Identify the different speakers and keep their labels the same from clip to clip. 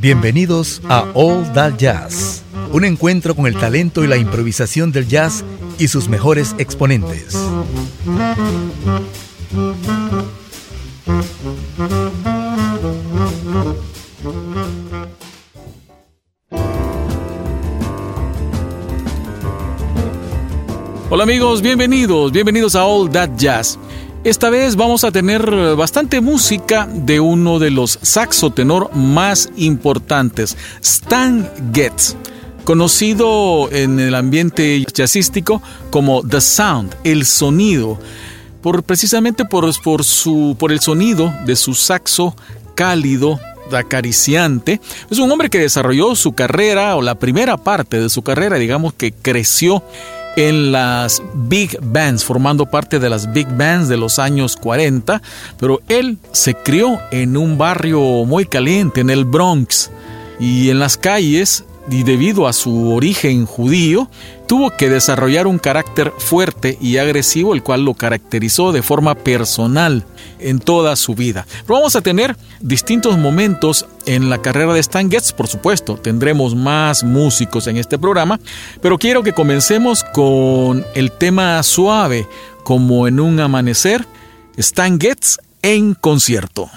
Speaker 1: Bienvenidos a All That Jazz, un encuentro con el talento y la improvisación del jazz y sus mejores exponentes.
Speaker 2: Hola amigos, bienvenidos, bienvenidos a All That Jazz. Esta vez vamos a tener bastante música de uno de los saxo tenor más importantes, Stan Getz, conocido en el ambiente jazzístico como The Sound, el sonido, por, precisamente por, por, su, por el sonido de su saxo cálido, acariciante. Es un hombre que desarrolló su carrera o la primera parte de su carrera, digamos que creció en las big bands, formando parte de las big bands de los años 40, pero él se crió en un barrio muy caliente, en el Bronx, y en las calles y debido a su origen judío, tuvo que desarrollar un carácter fuerte y agresivo, el cual lo caracterizó de forma personal en toda su vida. Vamos a tener distintos momentos en la carrera de Stan Getz, por supuesto, tendremos más músicos en este programa, pero quiero que comencemos con el tema suave, como en un amanecer, Stan Getz en concierto.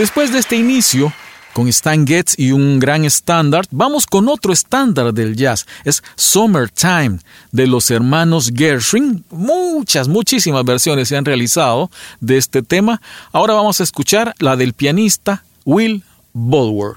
Speaker 2: Después de este inicio, con Stan Getz y un gran estándar, vamos con otro estándar del jazz. Es Summertime de los hermanos Gershwin. Muchas, muchísimas versiones se han realizado de este tema. Ahora vamos a escuchar la del pianista Will Bulwer.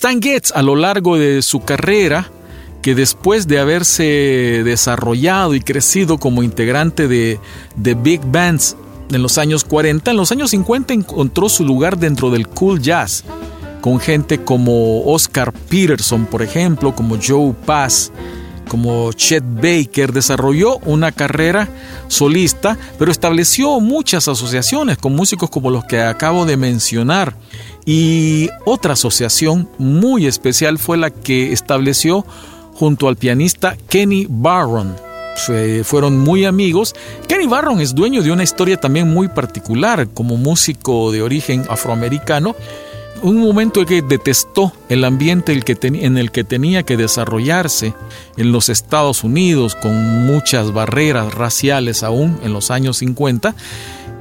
Speaker 2: Stan Getz a lo largo de su carrera, que después de haberse desarrollado y crecido como integrante de, de big bands en los años 40, en los años 50 encontró su lugar dentro del cool jazz, con gente como Oscar Peterson, por ejemplo, como Joe Pass, como Chet Baker, desarrolló una carrera solista, pero estableció muchas asociaciones con músicos como los que acabo de mencionar. Y otra asociación muy especial fue la que estableció junto al pianista Kenny Barron. Fueron muy amigos. Kenny Barron es dueño de una historia también muy particular como músico de origen afroamericano un momento en que detestó el ambiente en el que tenía que desarrollarse en los Estados Unidos, con muchas barreras raciales aún en los años 50,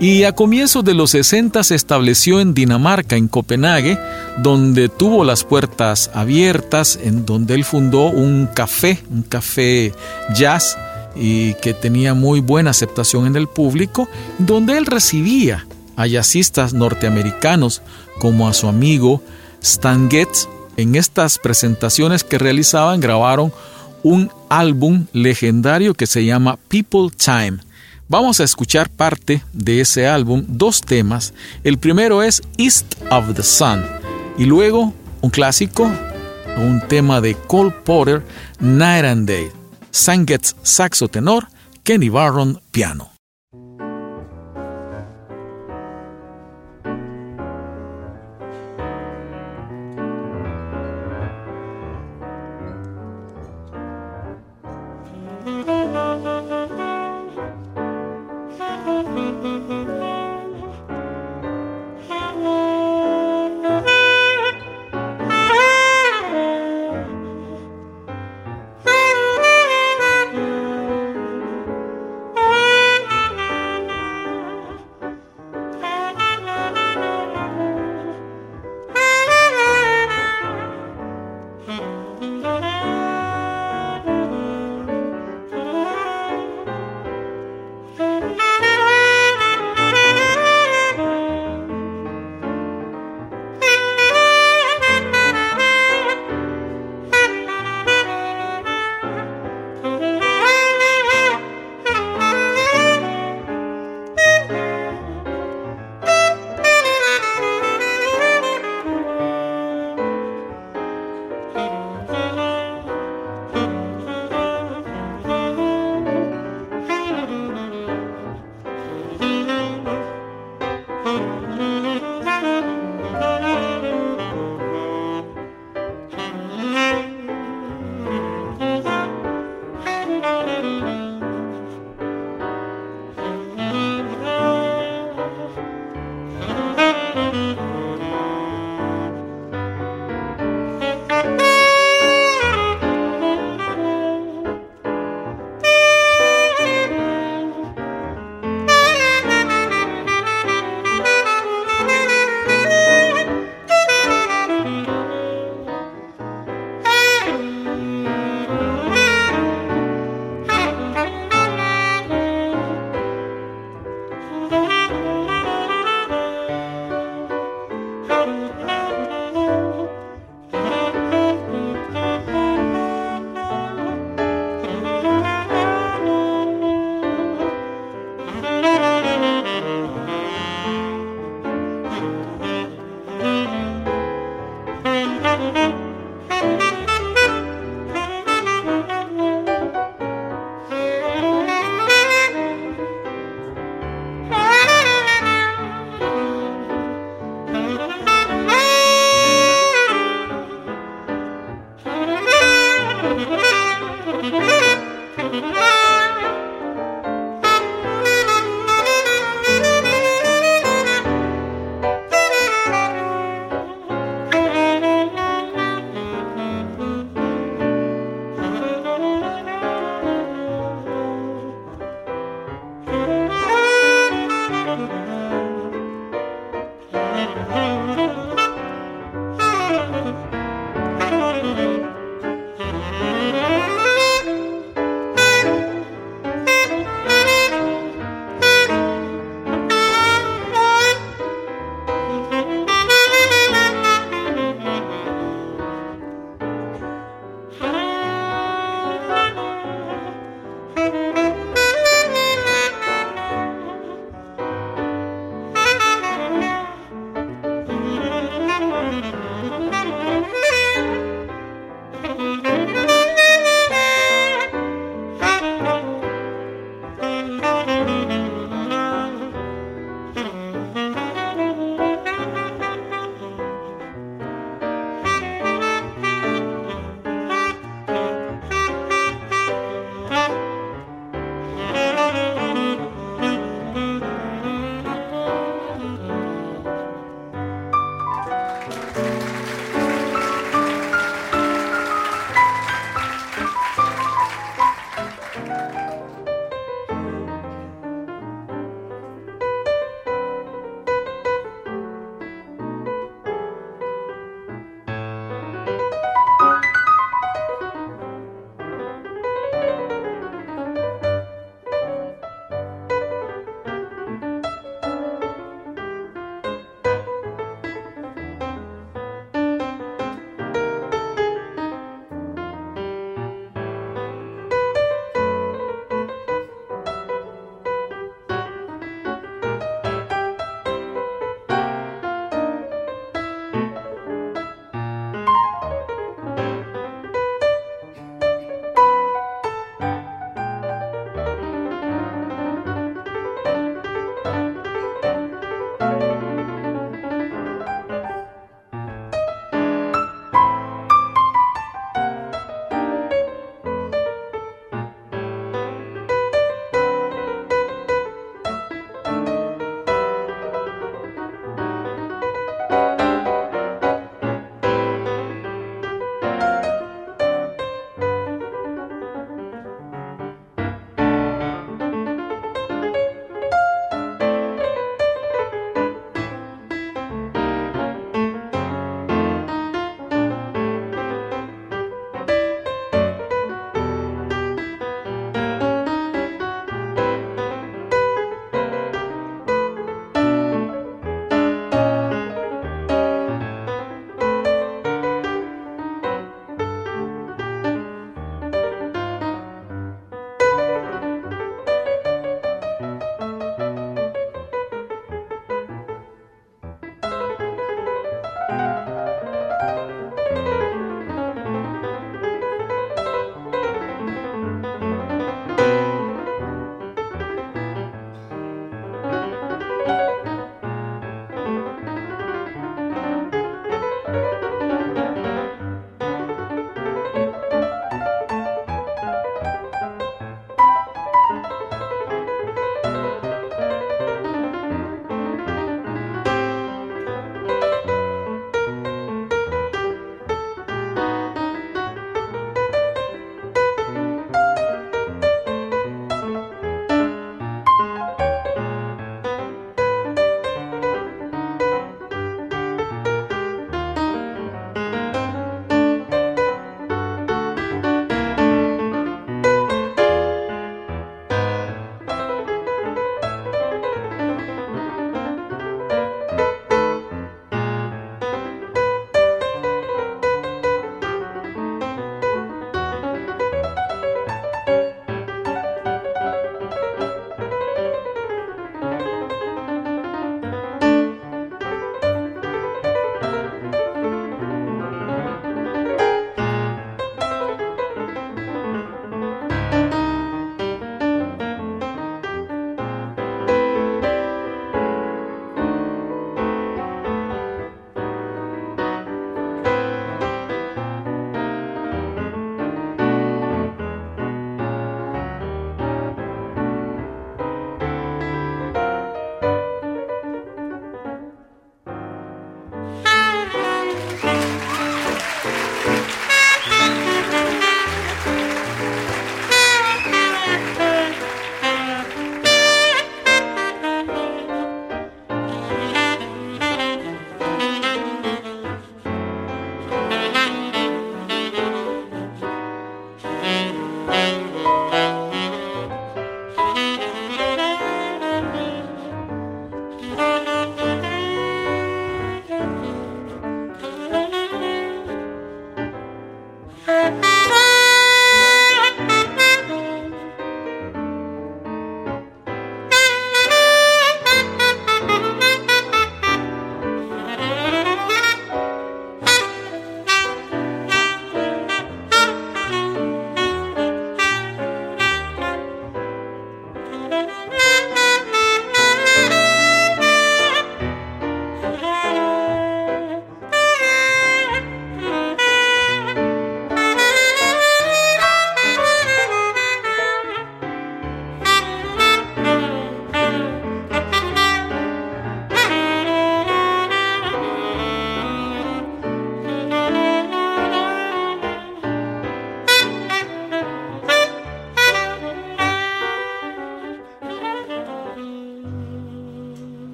Speaker 2: y a comienzos de los 60 se estableció en Dinamarca, en Copenhague, donde tuvo las puertas abiertas, en donde él fundó un café, un café jazz, y que tenía muy buena aceptación en el público, donde él recibía a jazzistas norteamericanos como a su amigo Stan Getz. En estas presentaciones que realizaban grabaron un álbum legendario que se llama People Time. Vamos a escuchar parte de ese álbum, dos temas. El primero es East of the Sun y luego un clásico, un tema de Cole Porter, Night and Day. Stan Getz saxo tenor, Kenny Barron piano.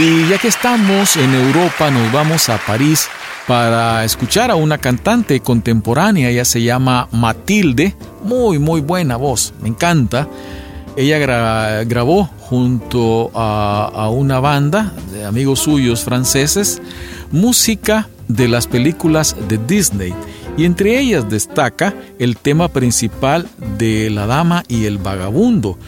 Speaker 2: Y ya que estamos en Europa, nos vamos a París para escuchar a una cantante contemporánea. Ella se llama Matilde. Muy, muy buena voz. Me encanta. Ella grabó junto a, a, una banda de amigos suyos franceses música de las películas de Disney y entre ellas destaca el tema principal de La Dama y el Vagabundo,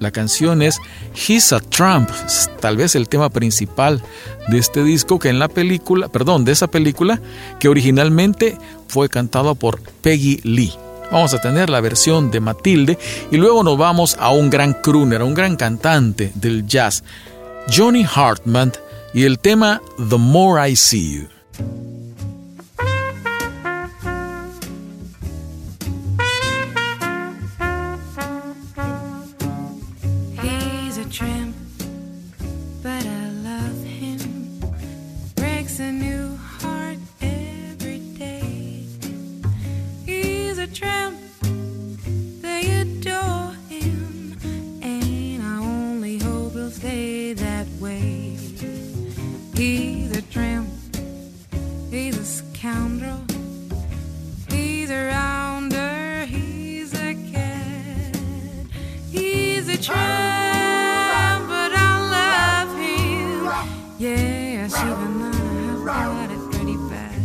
Speaker 2: la canción es He's a Trump, tal vez el tema principal de este disco que en la película, perdón, de esa película que originalmente fue cantado por Peggy Lee. Vamos a tener la versión de Matilde y luego nos vamos a un gran crooner, un gran cantante del jazz, Johnny Hartman y el tema The More I See You.
Speaker 3: Yes, even I've got it pretty bad.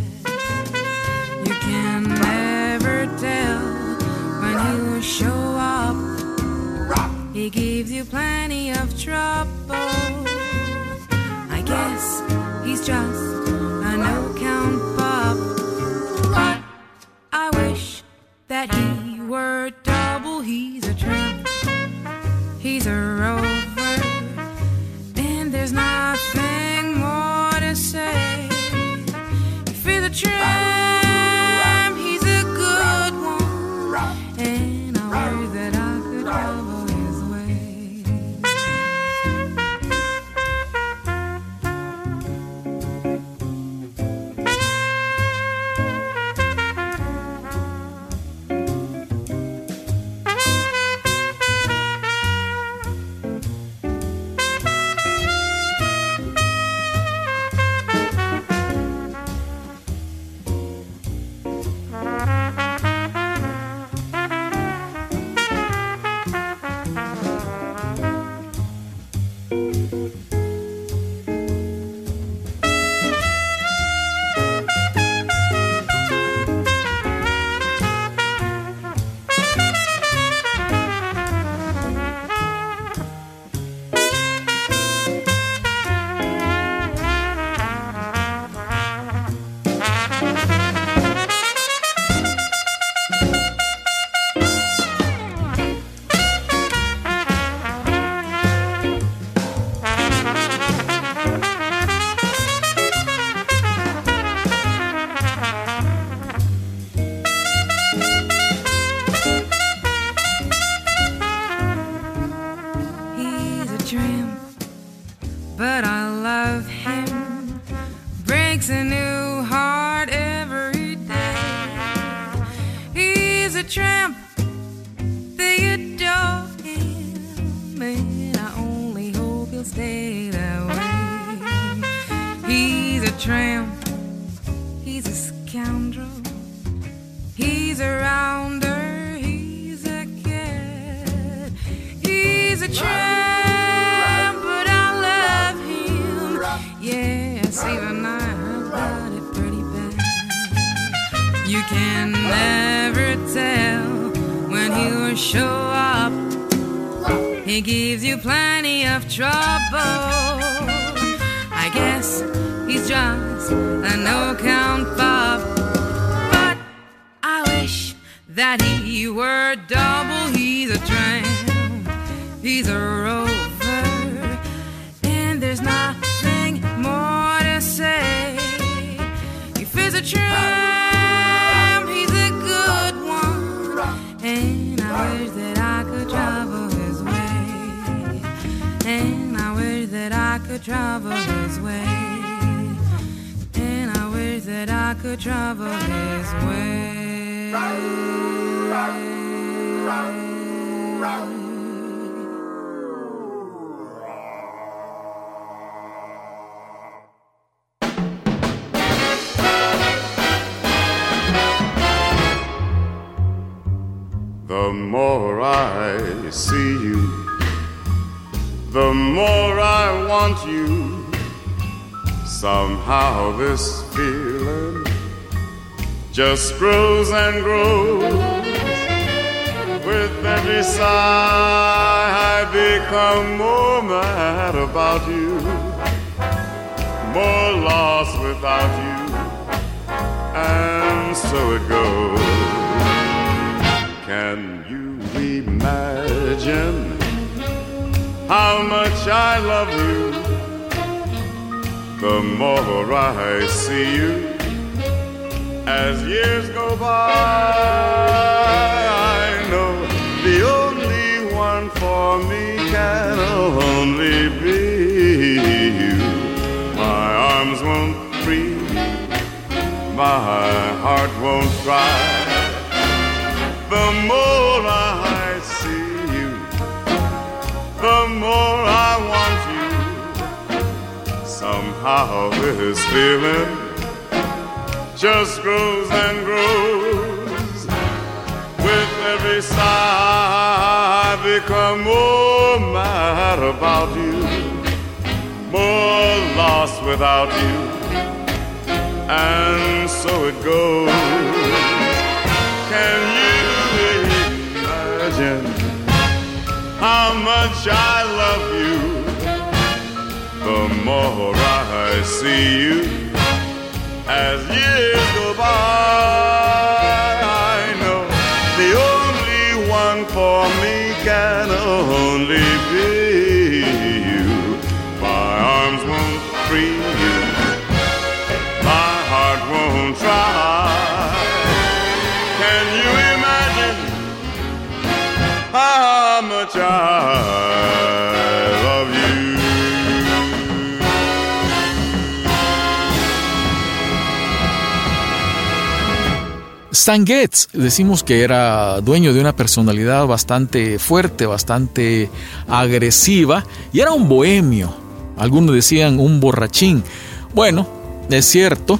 Speaker 3: You can never tell when he'll show up. He gives you plenty of trouble.
Speaker 4: I guess he's just I see you, the more I want you. Somehow this feeling just grows and grows. With every sigh, I become more mad about you, more lost without you, and so it goes. Can you imagine how much I love you? The more I see you as years go by, I know the only one for me can only be you. My arms won't free my heart won't cry. The more I see you, the more I want you. Somehow this feeling just grows and grows. With every sigh, I become more mad about you, more lost without you, and so it goes. Can you imagine how much I love you? The more I see you as years go by, I know the only one for me can only be I?
Speaker 2: Stan Getz, decimos que era dueño de una personalidad bastante fuerte, bastante agresiva, y era un bohemio. Algunos decían un borrachín. Bueno, es cierto,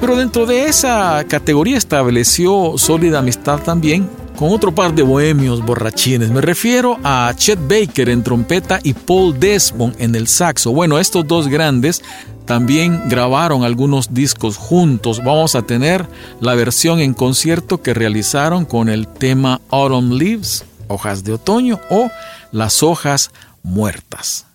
Speaker 2: pero dentro de esa categoría estableció sólida amistad también con otro par de bohemios borrachines. Me refiero a Chet Baker en trompeta y Paul Desmond en el saxo. Bueno, estos dos grandes también grabaron algunos discos juntos. Vamos a tener la versión en concierto que realizaron con el tema Autumn Leaves, hojas de otoño o las hojas muertas.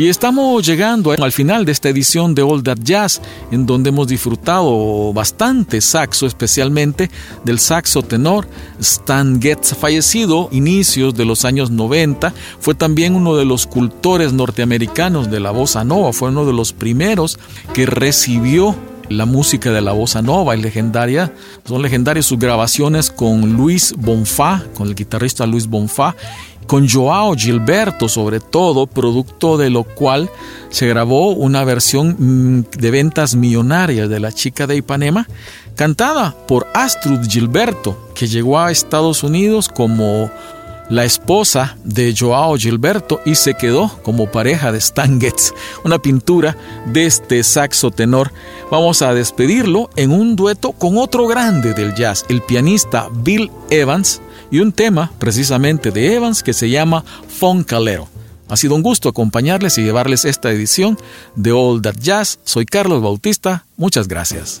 Speaker 2: Y estamos llegando al final de esta edición de All That Jazz, en donde hemos disfrutado bastante saxo, especialmente del saxo tenor Stan Getz, fallecido inicios de los años 90. Fue también uno de los cultores norteamericanos de la bossa nova, fue uno de los primeros que recibió la música de la bossa nova y legendaria. Son legendarias sus grabaciones con Luis Bonfa, con el guitarrista Luis Bonfa, con Joao Gilberto sobre todo, producto de lo cual se grabó una versión mm, de ventas millonarias de La chica de Ipanema, cantada por Astrud Gilberto, que llegó a Estados Unidos como la esposa de Joao Gilberto y se quedó como pareja de Stan Getz, una pintura de este saxo tenor. Vamos a despedirlo en un dueto con otro grande del jazz, el pianista Bill Evans, y un tema precisamente de Evans que se llama Foncalero. Ha sido un gusto acompañarles y llevarles esta edición de All That Jazz. Soy Carlos Bautista. Muchas gracias.